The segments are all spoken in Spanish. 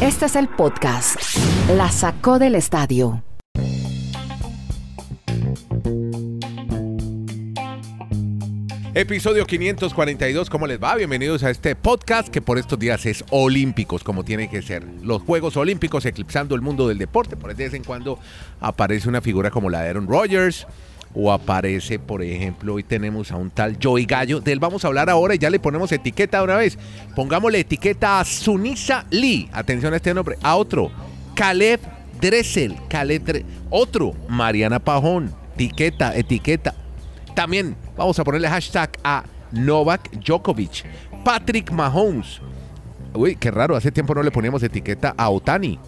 Este es el podcast. La sacó del estadio. Episodio 542, ¿cómo les va? Bienvenidos a este podcast que por estos días es olímpicos, como tiene que ser. Los Juegos Olímpicos eclipsando el mundo del deporte. Por de vez en cuando aparece una figura como la de Aaron Rodgers, o aparece, por ejemplo, hoy tenemos a un tal Joey Gallo. De él vamos a hablar ahora y ya le ponemos etiqueta una vez. Pongámosle etiqueta a Sunisa Lee. Atención a este nombre. A otro, Caleb Dressel. Caleb Otro, Mariana Pajón. Etiqueta, etiqueta. También vamos a ponerle hashtag a Novak Djokovic, Patrick Mahomes. Uy, qué raro, hace tiempo no le poníamos etiqueta a Otani,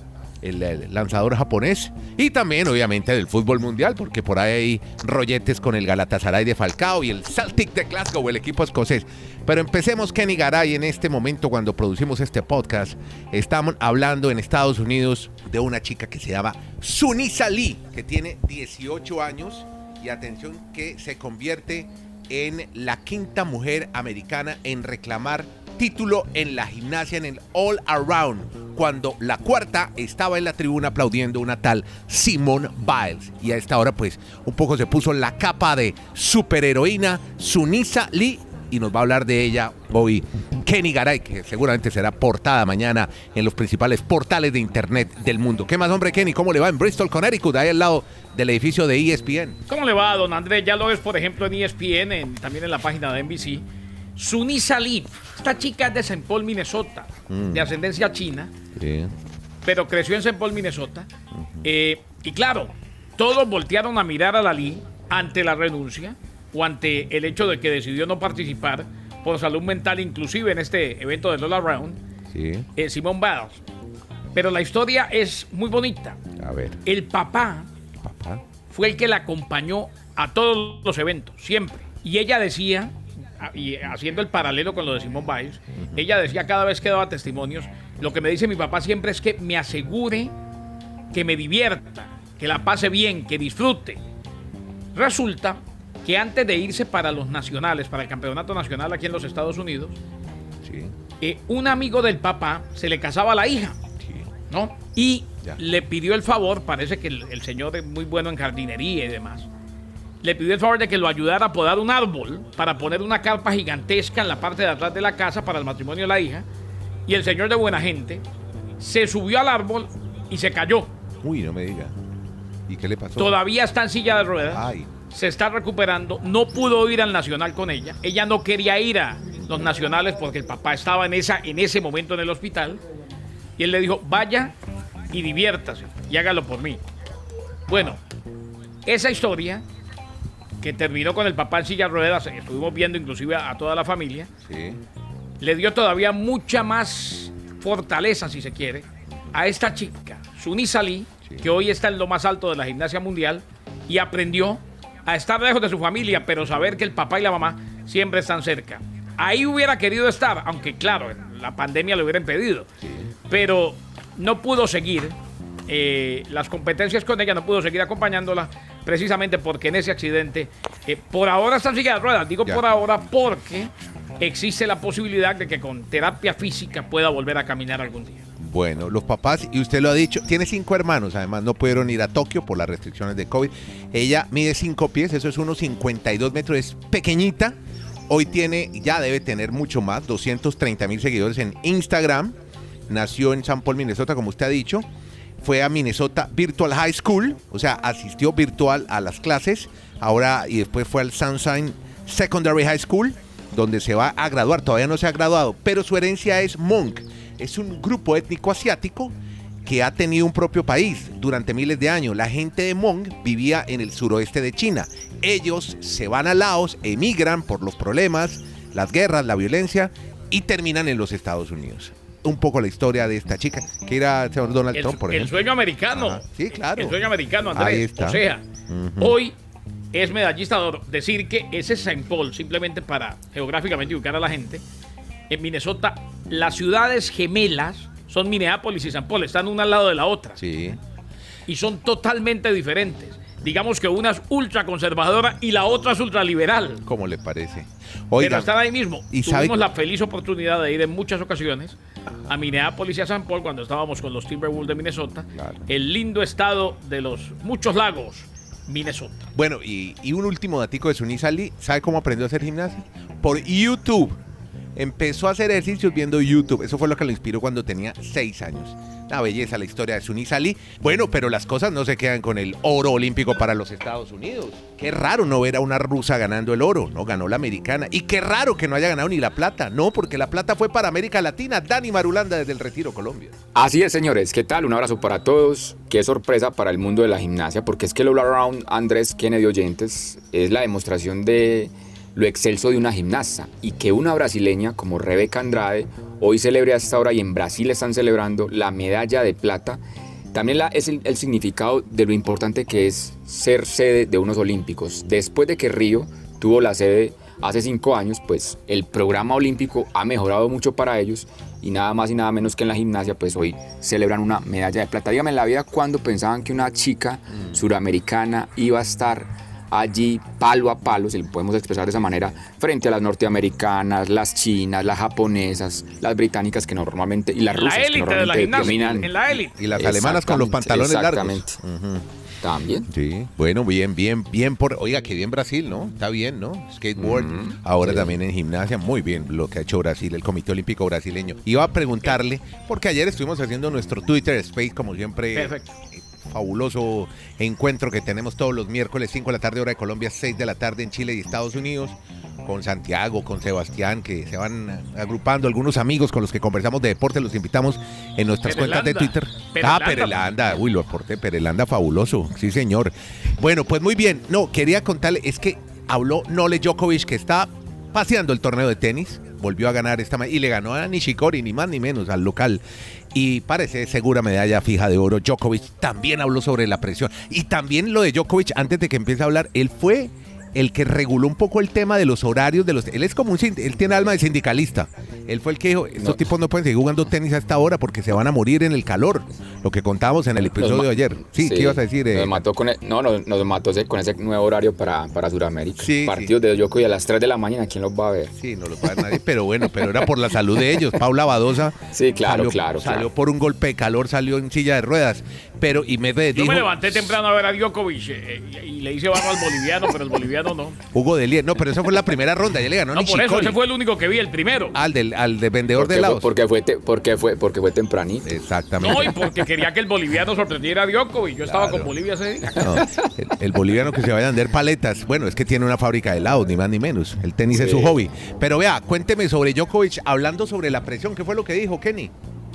el, lanzador japonés. Y también, obviamente, del fútbol mundial, porque por ahí hay rolletes con el Galatasaray de Falcao y el Celtic de Glasgow, el equipo escocés. Pero empecemos, Kenny Garay, en este momento, cuando producimos este podcast, estamos hablando en Estados Unidos de una chica que se llama Sunisa Lee, que tiene 18 años y atención que se convierte en la quinta mujer americana en reclamar título en la gimnasia en el All Around, cuando la cuarta estaba en la tribuna aplaudiendo una tal Simone Biles. Y a esta hora pues un poco se puso la capa de superheroína Sunisa Lee y nos va a hablar de ella hoy Kenny Garay, que seguramente será portada mañana en los principales portales de internet del mundo. ¿Qué más, hombre, Kenny? ¿Cómo le va en Bristol, Connecticut, ahí al lado del edificio de ESPN? ¿Cómo le va, don Andrés? Ya lo ves, por ejemplo, en ESPN, también en la página de NBC. Suni Salib, esta chica es de St. Paul, Minnesota, mm. de ascendencia china, pero creció en St. Paul, Minnesota. Eh, y claro, todos voltearon a mirar a Lee ante la renuncia o ante el hecho de que decidió no participar por salud mental, inclusive en este evento del All Around, sí. Eh, Simón Biles. Pero la historia es muy bonita. A ver. El papá, fue el que la acompañó a todos los eventos, siempre. Y ella decía, y haciendo el paralelo con lo de Simón Biles, ella decía cada vez que daba testimonios, lo que me dice mi papá siempre es que me asegure que me divierta, que la pase bien, que disfrute. Resulta que antes de irse para los nacionales, para el campeonato nacional aquí en los Estados Unidos, eh, un amigo del papá se le casaba a la hija, ¿no? Y le pidió el favor, parece que el, señor es muy bueno en jardinería y demás, le pidió el favor de que lo ayudara a podar un árbol para poner una carpa gigantesca en la parte de atrás de la casa para el matrimonio de la hija. Y el señor de buena gente se subió al árbol y se cayó. Uy, no me diga. ¿Y qué le pasó? Todavía está en silla de ruedas. Ay se está recuperando, no pudo ir al Nacional con ella, ella no quería ir a los Nacionales porque el papá estaba en, esa, en ese momento en el hospital, y él le dijo, vaya y diviértase y hágalo por mí. Bueno, esa historia que terminó con el papá en silla de ruedas, estuvimos viendo inclusive a, toda la familia, le dio todavía mucha más fortaleza, si se quiere, a esta chica, Suni Salí, que hoy está en lo más alto de la gimnasia mundial y aprendió a estar lejos de su familia, pero saber que el papá y la mamá siempre están cerca. Ahí hubiera querido estar, aunque claro, la pandemia le hubiera impedido. Pero no pudo seguir eh, las competencias con ella, no pudo seguir acompañándola, precisamente porque en ese accidente, eh, por ahora están siguiendo ruedas, digo por ahora porque existe la posibilidad de que con terapia física pueda volver a caminar algún día. Bueno, los papás, y usted lo ha dicho, tiene cinco hermanos, además no pudieron ir a Tokio por las restricciones de COVID. Ella mide cinco pies, eso es unos 52 metros, es pequeñita. Hoy tiene, ya debe tener mucho más, 230 mil seguidores en Instagram. Nació en San Paul, Minnesota, como usted ha dicho. Fue a Minnesota Virtual High School, o sea, asistió virtual a las clases. Ahora y después fue al Sunshine Secondary High School, donde se va a graduar. Todavía no se ha graduado, pero su herencia es Monk es un grupo étnico asiático que ha tenido un propio país durante miles de años. La gente de Hmong vivía en el suroeste de China. Ellos se van a Laos, emigran por los problemas, las guerras, la violencia y terminan en los Estados Unidos. Un poco la historia de esta chica, que era señor Donald Trump, por ejemplo. El sueño americano. Sí, claro. El sueño americano, Andrés. Ahí está. O sea, hoy es medallista de Decir que ese es St. Paul, simplemente para geográficamente ubicar a la gente, en Minnesota, las ciudades gemelas son Minneapolis y San Paul, están una al lado de la otra. Sí. Y son totalmente diferentes. Digamos que una es ultraconservadora y la otra es ultraliberal. ¿Cómo le parece? Pero están ahí mismo. ¿y Tuvimos la feliz oportunidad de ir en muchas ocasiones a Minneapolis y a San Paul cuando estábamos con los Timberwolves de Minnesota. El lindo estado de los muchos lagos, Minnesota. Bueno, y, un último datico de Sunny Sally. ¿Sabe cómo aprendió a hacer gimnasia? Por YouTube. Empezó a hacer ejercicios viendo YouTube. Eso fue lo que lo inspiró cuando tenía seis años. La belleza, la historia de Sunny Sali. Bueno, pero las cosas no se quedan con el oro olímpico para los Estados Unidos. Qué raro no ver a una rusa ganando el oro, ¿no? Ganó la americana. Y qué raro que no haya ganado ni la plata, no, porque la plata fue para América Latina. Dani Marulanda desde el Retiro, Colombia. Así es, señores. ¿Qué tal? Un abrazo para todos. Qué sorpresa para el mundo de la gimnasia, porque es que el All Around Andrés Kennedy Oyentes es la demostración de lo excelso de una gimnasta y que una brasileña como Rebeca Andrade hoy celebre a esta hora y en Brasil están celebrando la medalla de plata, también la, es el, el, significado de lo importante que es ser sede de unos olímpicos. Después de que Río tuvo la sede hace cinco años, pues el programa olímpico ha mejorado mucho para ellos y nada más y nada menos que en la gimnasia, pues hoy celebran una medalla de plata. Dígame en la vida cuando pensaban que una chica suramericana iba a estar allí palo a palo, si lo podemos expresar de esa manera, frente a las norteamericanas, las chinas, las japonesas, las británicas que normalmente, y las rusas que normalmente dominan. En la élite. Y las alemanas con los pantalones exactamente. largos. También. Sí, bueno, bien, bien, bien por. Oiga, qué bien Brasil, ¿no? Está bien, ¿no? Skateboard. Ahora también en gimnasia, muy bien lo que ha hecho Brasil, el Comité Olímpico Brasileño. Iba a preguntarle, porque ayer estuvimos haciendo nuestro Twitter Space, como siempre. Perfecto fabuloso encuentro que tenemos todos los miércoles, 5 de la tarde, hora de Colombia, 6 de la tarde en Chile y Estados Unidos, con Santiago, con Sebastián, que se van agrupando, algunos amigos con los que conversamos de deporte, los invitamos en nuestras cuentas de Twitter. Ah, Perelanda, uy, lo aporté, Perelanda, fabuloso, sí señor. Bueno, pues muy bien, no, quería contarle, es que habló Nole Djokovic, que está paseando el torneo de tenis, volvió a ganar esta y le ganó a Nishikori, ni más ni menos, al local y parece segura medalla fija de oro. Djokovic también habló sobre la presión. Y también lo de Djokovic, antes de que empiece a hablar, él fue el que reguló un poco el tema de los horarios de los él es como un él tiene alma de sindicalista. Él fue el que dijo estos tipos no pueden seguir jugando tenis a esta hora porque se van a morir en el calor lo que contábamos en el episodio de ayer. Sí, ¿qué ibas a decir? Nos eh? mató con no nos, mató con ese nuevo horario para, para Sudamérica. Partidos de Djokovic a las 3 de la mañana quién los va a ver sí no los va a ver nadie pero bueno pero era por la salud de ellos. Paula Badosa sí claro salió, claro salió por un golpe de calor salió en silla de ruedas pero y me dijo, yo me levanté temprano a ver a Djokovic eh, y le hice barro al boliviano pero el boliviano no Hugo no, pero esa fue la primera ronda, ya le ganó No, por eso, ese fue el único que vi, el primero. Al del, al de vendedor de helados. porque fue, porque fue, porque fue tempranito. Exactamente. No, y porque quería que el boliviano sorprendiera a Djokovic. Yo estaba con Bolivia ese día. el, boliviano que se vaya a vender paletas. Bueno, es que tiene una fábrica de helados, ni más ni menos. El tenis es su hobby. Pero vea, cuénteme sobre Djokovic, hablando sobre la presión. ¿Qué fue lo que dijo Kenny?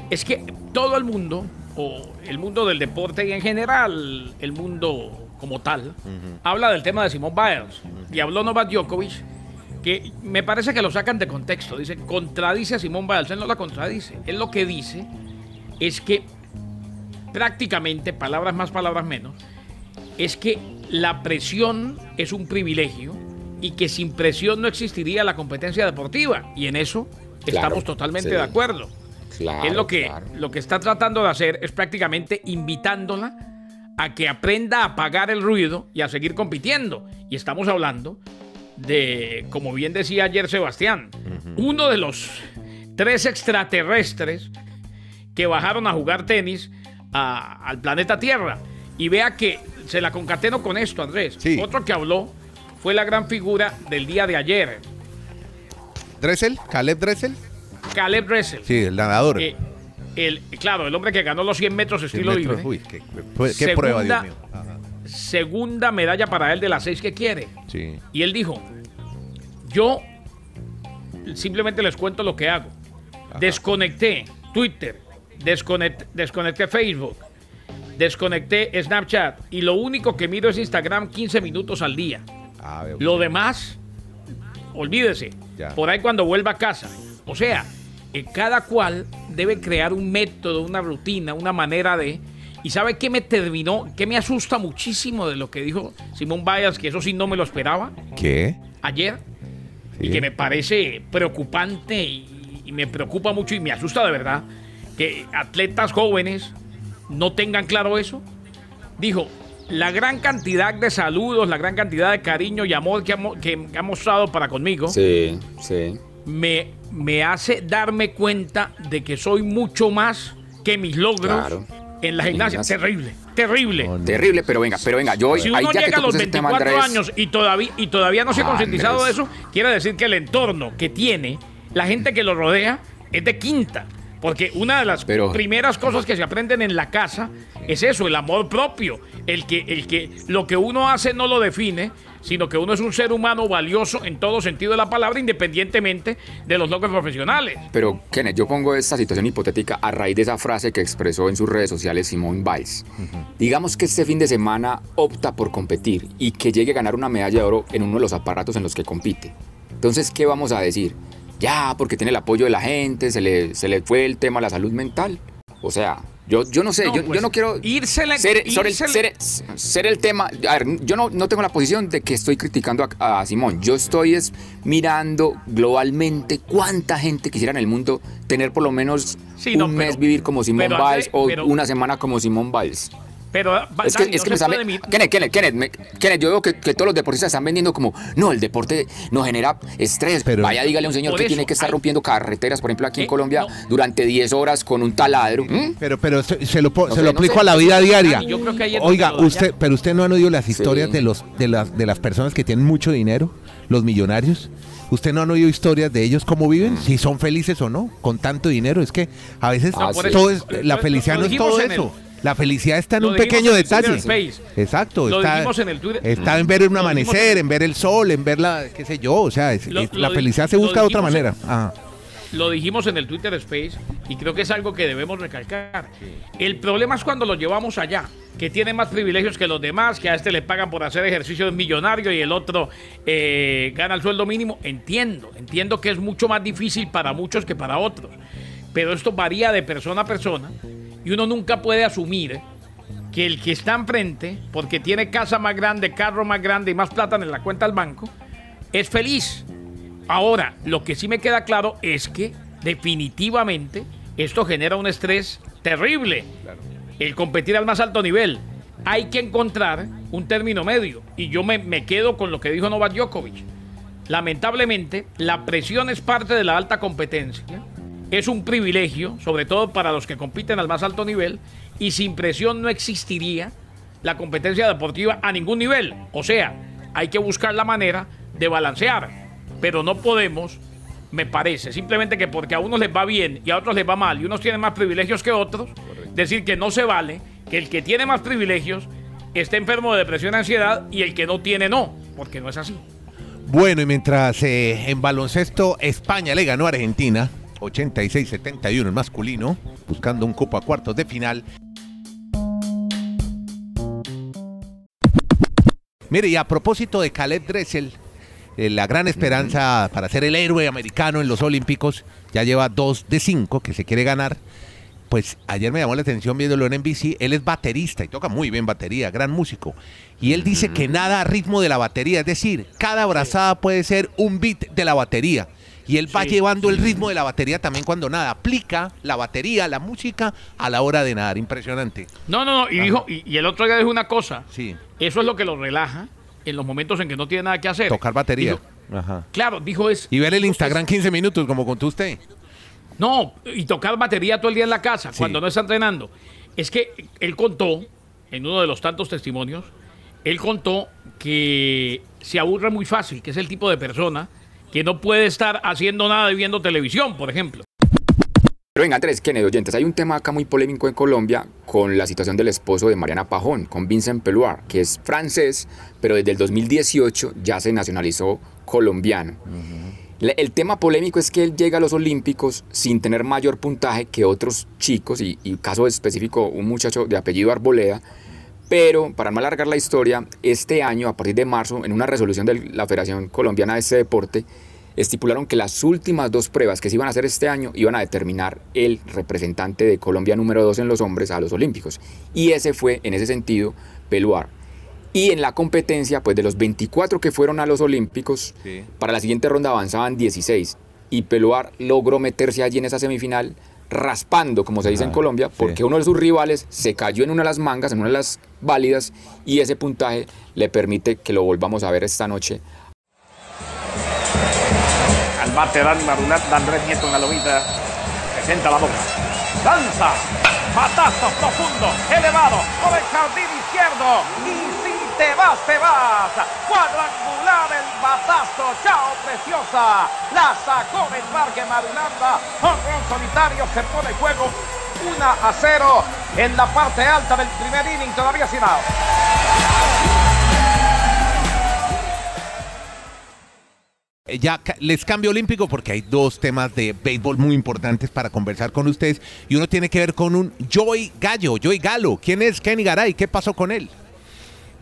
Es que todo el mundo, o el mundo del deporte y en general, el mundo como tal, habla del tema de Simón Biles. Y habló Novak Djokovic, que me parece que lo sacan de contexto. Dice, contradice a Simón Biles. Él no la contradice. Él lo que dice es que prácticamente, palabras más, palabras menos, es que la presión es un privilegio y que sin presión no existiría la competencia deportiva. Y en eso estamos totalmente de acuerdo. Es lo que, lo que está tratando de hacer es prácticamente invitándola a que aprenda a apagar el ruido y a seguir compitiendo. Y estamos hablando de, como bien decía ayer Sebastián, uno de los tres extraterrestres que bajaron a jugar tenis al planeta Tierra. Y vea que se la concateno con esto, Andrés. Otro que habló fue la gran figura del día de ayer. ¿Dressel? ¿Caleb Dressel? Caleb Dressel. Sí, el nadador. Eh, el, claro, el hombre que ganó los 100 metros estilo libre. Uy, qué, segunda, prueba, Dios mío. Segunda medalla para él de las seis que quiere. Sí. Y él dijo, yo simplemente les cuento lo que hago. Desconecté Twitter, desconecté, desconecté Facebook, desconecté Snapchat y lo único que miro es Instagram 15 minutos al día. Ah, lo demás, olvídese. Por ahí cuando vuelva a casa. O sea, cada cual debe crear un método, una rutina, una manera de... ¿Y sabe qué me terminó? ¿Qué me asusta muchísimo de lo que dijo Simón Bayas? Que eso sí no me lo esperaba. ¿Qué? Ayer. Y que me parece preocupante y, y, me preocupa mucho y me asusta de verdad que atletas jóvenes no tengan claro eso. Dijo, la gran cantidad de saludos, la gran cantidad de cariño y amor que ha, que ha mostrado para conmigo. Sí, sí. Me, me hace darme cuenta de que soy mucho más que mis logros en la gimnasia. Terrible, terrible. Terrible, pero venga, pero venga, yo si uno llega a los 24 años y todavía, y todavía no se ha concientizado de eso, quiere decir que el entorno que tiene, la gente que lo rodea, es de quinta. Porque una de las primeras cosas que se aprenden en la casa es eso, el amor propio. El que, el que lo que uno hace no lo define, sino que uno es un ser humano valioso en todo sentido de la palabra, independientemente de los logros profesionales. Pero, Kenneth, yo pongo esta situación hipotética a raíz de esa frase que expresó en sus redes sociales Simone Biles. Digamos que este fin de semana opta por competir y que llegue a ganar una medalla de oro en uno de los aparatos en los que compite. Entonces, ¿qué vamos a decir? Ya, porque tiene el apoyo de la gente, se le, se le fue el tema de la salud mental. O sea, yo, yo no sé, yo, yo, pues, no quiero ser, ser, el tema. A ver, yo no, no tengo la posición de que estoy criticando a, Simón. Yo estoy es mirando globalmente cuánta gente quisiera en el mundo tener por lo menos un mes vivir como Simón Biles o una semana como Simón Biles. Pero es que, es que me sale. Kenneth, Kenneth, Kenneth, yo veo que, todos los deportistas están vendiendo como, no, el deporte no genera estrés. Pero, Vaya, dígale a un señor que tiene que estar rompiendo carreteras, por ejemplo, aquí en eh, Colombia, durante 10 horas con un taladro. ¿Mm? Pero, pero se, lo, se lo aplico a la vida diaria. Oiga, usted, pero usted no ha oído las historias de los de las de las personas que tienen mucho dinero, los millonarios. ¿Usted no ha oído historias de ellos cómo viven? Si son felices o no, con tanto dinero. Es que a veces todo es, la felicidad no es todo eso. La felicidad está en un pequeño detalle. Exacto. está, en el Está en ver un amanecer, en ver el sol, en ver la, qué sé yo. O sea, la felicidad se busca de otra manera. Lo dijimos en el Twitter Space y creo que es algo que debemos recalcar. El problema es cuando lo llevamos allá, que tiene más privilegios que los demás, que a este le pagan por hacer ejercicio de millonario y el otro eh, gana el sueldo mínimo. Entiendo, entiendo que es mucho más difícil para muchos que para otros. Pero esto varía de persona a persona y uno nunca puede asumir que el que está enfrente, porque tiene casa más grande, carro más grande y más plata en la cuenta del banco, es feliz. Ahora, lo que sí me queda claro es que definitivamente esto genera un estrés terrible. El competir al más alto nivel. Hay que encontrar un término medio. Y yo me, me quedo con lo que dijo Novak Djokovic. Lamentablemente, la presión es parte de la alta competencia es un privilegio, sobre todo para los que compiten al más alto nivel, y sin presión no existiría la competencia deportiva a ningún nivel. O sea, hay que buscar la manera de balancear, pero no podemos, me parece, simplemente que porque a unos les va bien y a otros les va mal y unos tienen más privilegios que otros, decir que no se vale que el que tiene más privilegios esté enfermo de depresión y ansiedad y el que no tiene no, porque no es así. Bueno, y mientras eh, en baloncesto España le ganó a Argentina, 86-71 en masculino, buscando un cupo a cuartos de final. Mire, y a propósito de Caleb Dressel, eh, la gran esperanza para ser el héroe americano en los Olímpicos, ya lleva dos de cinco que se quiere ganar. Pues ayer me llamó la atención viéndolo en NBC, él es baterista y toca muy bien batería, gran músico. Y él dice que nada a ritmo de la batería, es decir, cada abrazada puede ser un beat de la batería y él va llevando el ritmo de la batería también cuando nada. Aplica la batería, la música a la hora de nadar. Impresionante. No, no, no. Y, dijo, y, el otro día dijo una cosa. Sí. Eso es lo que lo relaja en los momentos en que no tiene nada que hacer. Tocar batería. Ajá. Claro, dijo es. Y ver el Instagram 15 minutos, como contó usted. No, y tocar batería todo el día en la casa, cuando no está entrenando. Es que él contó, en uno de los tantos testimonios, él contó que se aburre muy fácil, que es el tipo de persona que no puede estar haciendo nada y viendo televisión, por ejemplo. Pero venga, Andrés, Kennedy, oyentes, hay un tema acá muy polémico en Colombia con la situación del esposo de Mariana Pajón, con Vincent Peluar, que es francés, pero desde el 2018 ya se nacionalizó colombiano. El tema polémico es que él llega a los Olímpicos sin tener mayor puntaje que otros chicos, y, y caso específico, un muchacho de apellido Arboleda, pero para no alargar la historia, este año, a partir de marzo, en una resolución de la Federación Colombiana de este deporte, estipularon que las últimas dos pruebas que se iban a hacer este año iban a determinar el representante de Colombia número dos en los hombres a los Olímpicos. Y ese fue, en ese sentido, Peluar. Y en la competencia, pues de los 24 que fueron a los Olímpicos, para la siguiente ronda avanzaban 16. Y Peluar logró meterse allí en esa semifinal raspando, como se dice en Colombia, porque uno de sus rivales se cayó en una de las mangas, en una de las válidas, y ese puntaje le permite que lo volvamos a ver esta noche. Al bate Dan Marunat, Andrés Nieto en la lomita, presenta la boca, lanza, patazo profundo, elevado, por el jardín izquierdo, y te vas, te vas, cuadrangular el batazo, chao preciosa, la sacó del parque Marulanda, honrón solitario, se pone juego 1 a 0 en la parte alta del primer inning, todavía sin out. Eh, ya les cambio olímpico porque hay dos temas de béisbol muy importantes para conversar con ustedes y uno tiene que ver con un Joey Gallo, Joey Galo. ¿Quién es Kenny Garay? ¿Qué pasó con él?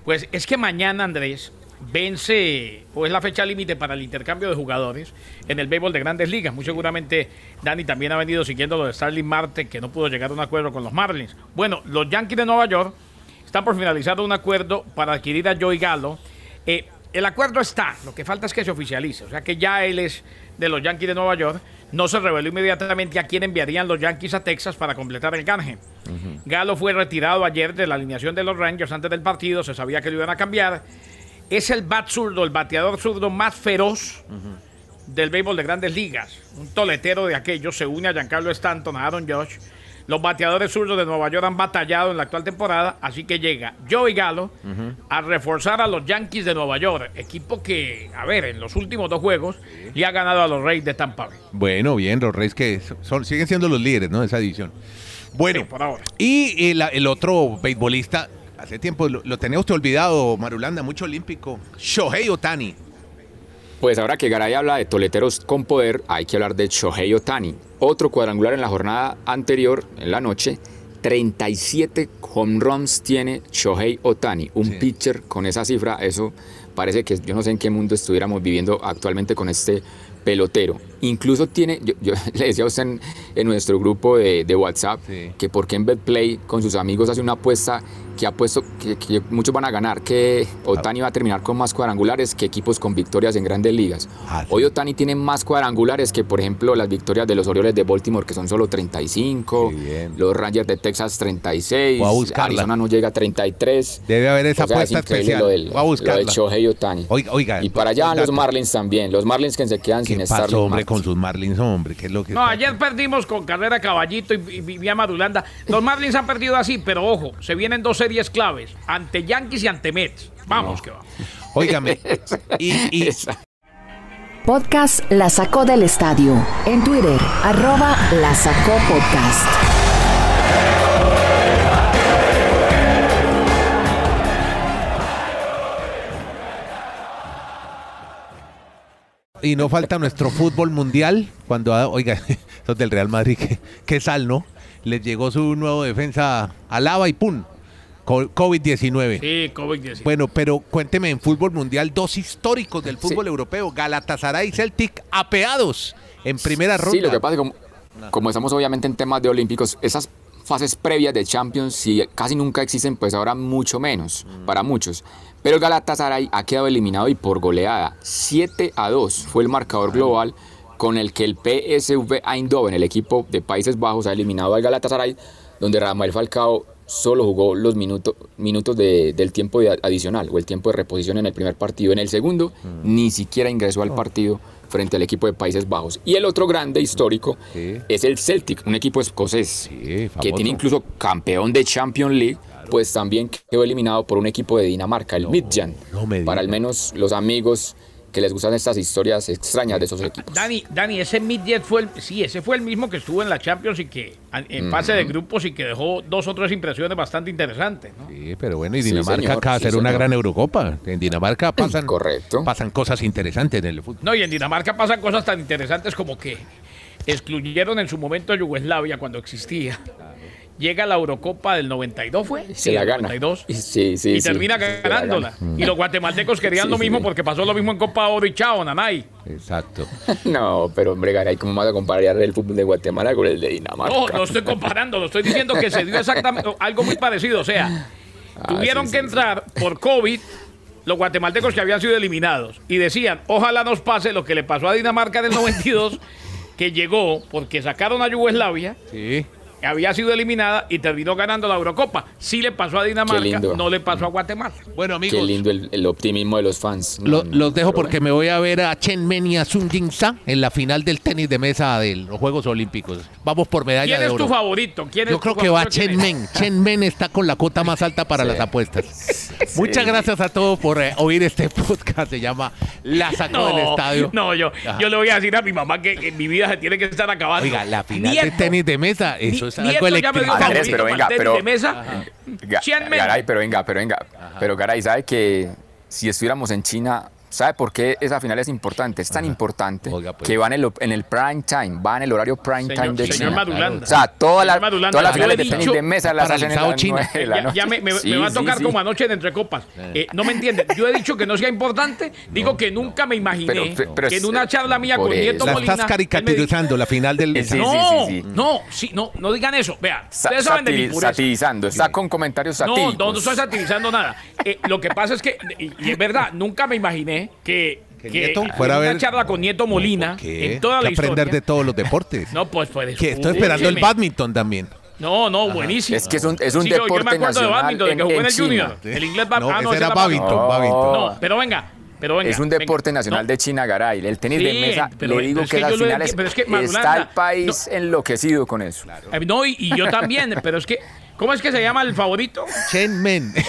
Pues es que mañana, Andrés, vence o es la fecha límite para el intercambio de jugadores en el béisbol de grandes ligas. Muy seguramente Dani también ha venido siguiendo lo de Starling Marte, que no pudo llegar a un acuerdo con los Marlins. Bueno, los Yankees de Nueva York están por finalizar un acuerdo para adquirir a Joey Gallo. Eh, el acuerdo está, lo que falta es que se oficialice, o sea que ya él es de los Yankees de Nueva York. No se reveló inmediatamente a quién enviarían los Yankees a Texas para completar el canje. Galo fue retirado ayer de la alineación de los Rangers antes del partido, se sabía que lo iban a cambiar. Es el bat zurdo, el bateador zurdo más feroz del béisbol de grandes ligas. Un toletero de aquellos, se une a Giancarlo Stanton, a Aaron Josh los bateadores zurdos de Nueva York han batallado en la actual temporada, así que llega Joey Galo a reforzar a los Yankees de Nueva York, equipo que, a ver, en los últimos dos juegos le ha ganado a los Reyes de Tampa Bay. Bueno, bien, los Reyes que son, siguen siendo los líderes, ¿no? De esa división. Bueno, por ahora. y el, otro beisbolista, hace tiempo lo, lo tenía usted olvidado, Marulanda, mucho olímpico, Shohei Otani. Pues ahora que Garay habla de toleteros con poder, hay que hablar de Shohei Otani. Otro cuadrangular en la jornada anterior, en la noche. 37 home runs tiene Shohei Otani, un pitcher con esa cifra. Eso parece que yo no sé en qué mundo estuviéramos viviendo actualmente con este pelotero. Incluso tiene, yo, le decía a usted en, nuestro grupo de, WhatsApp que por qué en BetPlay con sus amigos hace una apuesta que ha puesto que, muchos van a ganar, que Otani va a terminar con más cuadrangulares que equipos con victorias en grandes ligas. Ah, Hoy Otani tiene más cuadrangulares que, por ejemplo, las victorias de los Orioles de Baltimore, que son solo 35, los Rangers de Texas 36, Arizona no llega a 33. Debe haber esa apuesta especial. Lo del, Lo de Shohei Otani. Oiga, y para allá los Marlins también, los Marlins que se quedan sin estar. hombre, con sus Marlins, hombre? ¿Qué es lo que No, ayer perdimos con Carrera Caballito y, Vivía Madulanda. Los Marlins han perdido así, pero ojo, se vienen dos series claves, ante Yankees y ante Mets. Vamos que vamos. Óigame. y, Podcast La Sacó del Estadio. En Twitter, arroba La Sacó Podcast. Y no falta nuestro fútbol mundial. Cuando, ah, oiga, los del Real Madrid, qué sal, ¿no? Les llegó su nuevo defensa a lava y ¡pum! COVID-19. Sí, COVID-19. Bueno, pero cuénteme, en fútbol mundial, dos históricos del fútbol europeo, Galatasaray y Celtic, apeados en primera ronda. Sí, lo que pasa es que como, estamos obviamente en temas de olímpicos, esas fases previas de Champions, si casi nunca existen, pues ahora mucho menos, mm. para muchos. Pero Galatasaray ha quedado eliminado y por goleada. 7 a 2 fue el marcador global con el que el PSV Eindhoven, el equipo de Países Bajos, ha eliminado al Galatasaray, donde Rafael Falcao solo jugó los minutos, minutos del tiempo adicional o el tiempo de reposición en el primer partido. En el segundo, mm. ni siquiera ingresó al oh. partido frente al equipo de Países Bajos. Y el otro grande histórico es el Celtic, un equipo escocés que tiene incluso campeón de Champions League, pues también quedó eliminado por un equipo de Dinamarca, el Midtjylland. para al menos los amigos que les gustan estas historias extrañas de esos equipos. Dani, Dani ese Midget fue el, sí, ese fue el mismo que estuvo en la Champions y que en fase de grupos y que dejó dos o tres impresiones bastante interesantes. Sí, pero bueno, y Dinamarca acaba de ser una gran Eurocopa. En Dinamarca pasan, Correcto. pasan cosas interesantes en el fútbol. No, y en Dinamarca pasan cosas tan interesantes como que excluyeron en su momento a Yugoslavia cuando existía llega la Eurocopa del 92, ¿fue? Se la gana. 92. Sí, sí, y termina ganándola. Y los guatemaltecos querían lo mismo porque pasó lo mismo en Copa Oro y chao, Nanay. Exacto. no, pero hombre, Garay, ¿cómo vas a comparar el fútbol de Guatemala con el de Dinamarca? No, no estoy comparando, lo estoy diciendo que se dio exactamente algo muy parecido. O sea, ah, tuvieron que entrar por COVID los guatemaltecos que habían sido eliminados y decían, ojalá nos pase lo que le pasó a Dinamarca en el 92 que llegó porque sacaron a Yugoslavia. Sí había sido eliminada y terminó ganando la Eurocopa. Sí le pasó a Dinamarca, no le pasó a Guatemala. Bueno, amigos. Qué lindo el, optimismo de los fans. los dejo porque me voy a ver a Chen Men y a Sun Jin Sa en la final del tenis de mesa de los Juegos Olímpicos. Vamos por medalla de oro. ¿Quién es tu favorito? Yo creo que va Chen Men. Chen Men está con la cota más alta para las apuestas. Muchas gracias a todos por eh, oír este podcast. Se llama La Sacó del Estadio. No, yo, yo le voy a decir a mi mamá que en mi vida se tiene que estar acabando. Oiga, la final del tenis de mesa, eso es algo Andrés, pero venga, pero... Garay, pero venga, pero venga. Pero Garay, ¿sabe que si estuviéramos en China ¿Sabe por qué esa final es importante? Es tan importante pues. que va en el, en el prime time, va en el horario prime time de señor China. Madulanda. O sea, todas las toda finales de tenis de mesa las hacen en la China. Ya, ya me, me, va a tocar como anoche de entre copas. Eh, no me entienden. Yo he dicho que no sea importante. Digo que nunca me imaginé que en una charla mía con Nieto Molina... La estás caricaturizando la final del... no, no, sí, no, no digan eso. Vean, ustedes saben de mi pureza. Satirizando, está con comentarios satíricos. No, no, estoy satirizando nada. Eh, lo que pasa es que, y es verdad, nunca me imaginé que que, fuera a ver una charla con Nieto Molina en toda la historia. aprender de todos los deportes. no, pues pues. Que estoy esperando el badminton también. No, no, buenísimo. Es que es un, es un sí, deporte yo me acuerdo de badminton, de que jugó en, el Junior. El inglés no, ah, no, ese era badminton, badminton. No, pero venga, pero venga, es un deporte venga, nacional no. de China, Garay. El tenis sí, de mesa, pero, le digo que, que las finales pero es que, está el país no, enloquecido con eso. Claro. No, y, y, yo también, pero es que, ¿cómo es que se llama el favorito? Chen Men.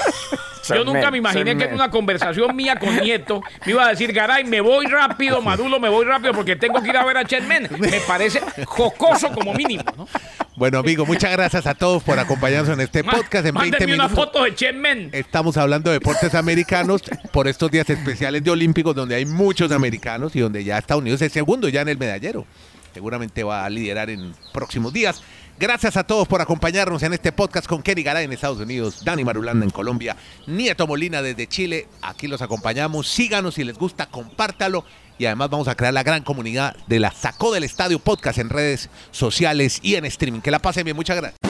Yo nunca me imaginé que en una conversación mía con Nieto me iba a decir, Garay, me voy rápido, Madulo, me voy rápido porque tengo que ir a ver a Chetmen. Me parece jocoso como mínimo, ¿no? Bueno, amigo, muchas gracias a todos por acompañarnos en este podcast en 20 minutos. una foto de Chetmen. Estamos hablando de deportes americanos por estos días especiales de Olímpicos donde hay muchos americanos y donde ya Estados Unidos es segundo ya en el medallero. Seguramente va a liderar en próximos días. Gracias a todos por acompañarnos en este podcast con Kenny Garay en Estados Unidos, Dani Marulanda en Colombia, Nieto Molina desde Chile. Aquí los acompañamos. Síganos si les gusta, compártalo. Y además vamos a crear la gran comunidad de la Sacó del Estadio Podcast en redes sociales y en streaming. Que la pasen bien. Muchas gracias.